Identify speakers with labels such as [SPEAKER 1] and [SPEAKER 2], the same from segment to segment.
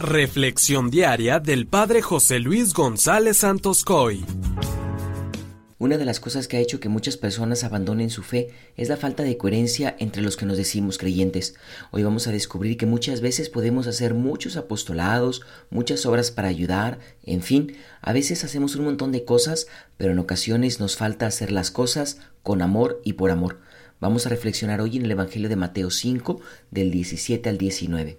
[SPEAKER 1] Reflexión diaria del Padre José Luis González Santos Coy.
[SPEAKER 2] Una de las cosas que ha hecho que muchas personas abandonen su fe es la falta de coherencia entre los que nos decimos creyentes. Hoy vamos a descubrir que muchas veces podemos hacer muchos apostolados, muchas obras para ayudar, en fin, a veces hacemos un montón de cosas, pero en ocasiones nos falta hacer las cosas con amor y por amor. Vamos a reflexionar hoy en el Evangelio de Mateo 5, del 17 al 19.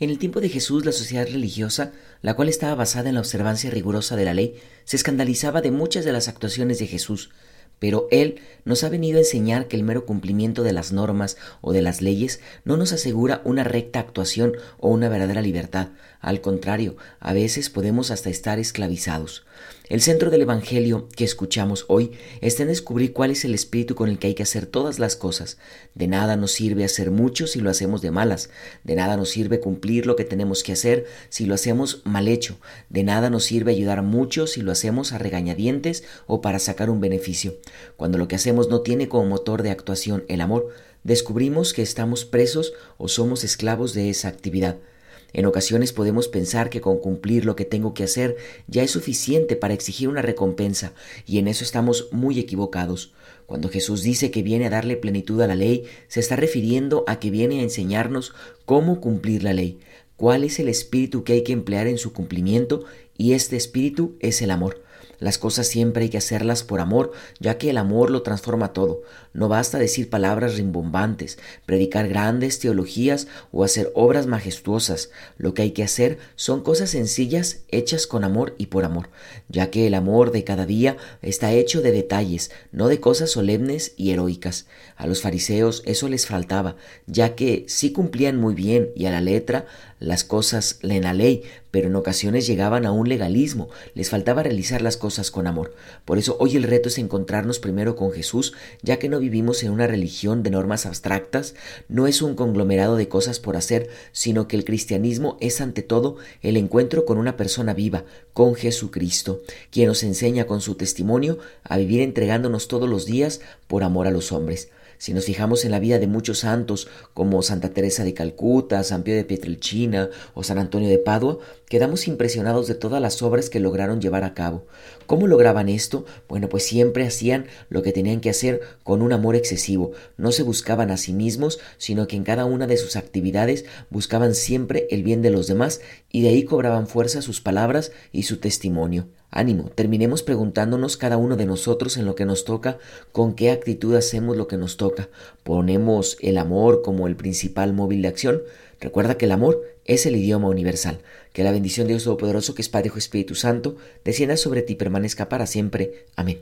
[SPEAKER 2] En el tiempo de Jesús, la sociedad religiosa, la cual estaba basada en la observancia rigurosa de la ley, se escandalizaba de muchas de las actuaciones de Jesús, pero Él nos ha venido a enseñar que el mero cumplimiento de las normas o de las leyes no nos asegura una recta actuación o una verdadera libertad. Al contrario, a veces podemos hasta estar esclavizados. El centro del Evangelio que escuchamos hoy está en descubrir cuál es el espíritu con el que hay que hacer todas las cosas. De nada nos sirve hacer mucho si lo hacemos de malas. De nada nos sirve cumplir lo que tenemos que hacer si lo hacemos mal hecho. De nada nos sirve ayudar mucho si lo hacemos a regañadientes o para sacar un beneficio. Cuando lo que hacemos no tiene como motor de actuación el amor, descubrimos que estamos presos o somos esclavos de esa actividad. En ocasiones podemos pensar que con cumplir lo que tengo que hacer ya es suficiente para exigir una recompensa, y en eso estamos muy equivocados. Cuando Jesús dice que viene a darle plenitud a la ley, se está refiriendo a que viene a enseñarnos cómo cumplir la ley, cuál es el espíritu que hay que emplear en su cumplimiento, y este espíritu es el amor. Las cosas siempre hay que hacerlas por amor, ya que el amor lo transforma todo. No basta decir palabras rimbombantes, predicar grandes teologías o hacer obras majestuosas. Lo que hay que hacer son cosas sencillas hechas con amor y por amor, ya que el amor de cada día está hecho de detalles, no de cosas solemnes y heroicas. A los fariseos eso les faltaba, ya que sí cumplían muy bien y a la letra las cosas en la ley, pero en ocasiones llegaban a un legalismo, les faltaba realizar las cosas con amor. Por eso hoy el reto es encontrarnos primero con Jesús, ya que no vivimos en una religión de normas abstractas, no es un conglomerado de cosas por hacer, sino que el cristianismo es ante todo el encuentro con una persona viva, con Jesucristo, quien nos enseña con su testimonio a vivir entregándonos todos los días por amor a los hombres. Si nos fijamos en la vida de muchos santos como Santa Teresa de Calcuta, San Pío de Pietrelcina o San Antonio de Padua, quedamos impresionados de todas las obras que lograron llevar a cabo. ¿Cómo lograban esto? Bueno, pues siempre hacían lo que tenían que hacer con un amor excesivo. No se buscaban a sí mismos, sino que en cada una de sus actividades buscaban siempre el bien de los demás y de ahí cobraban fuerza sus palabras y su testimonio. Ánimo, terminemos preguntándonos cada uno de nosotros en lo que nos toca, con qué actitud hacemos lo que nos toca. ¿Ponemos el amor como el principal móvil de acción? Recuerda que el amor es el idioma universal. Que la bendición de Dios Todopoderoso, que es Padre y Espíritu Santo, descienda sobre ti y permanezca para siempre. Amén.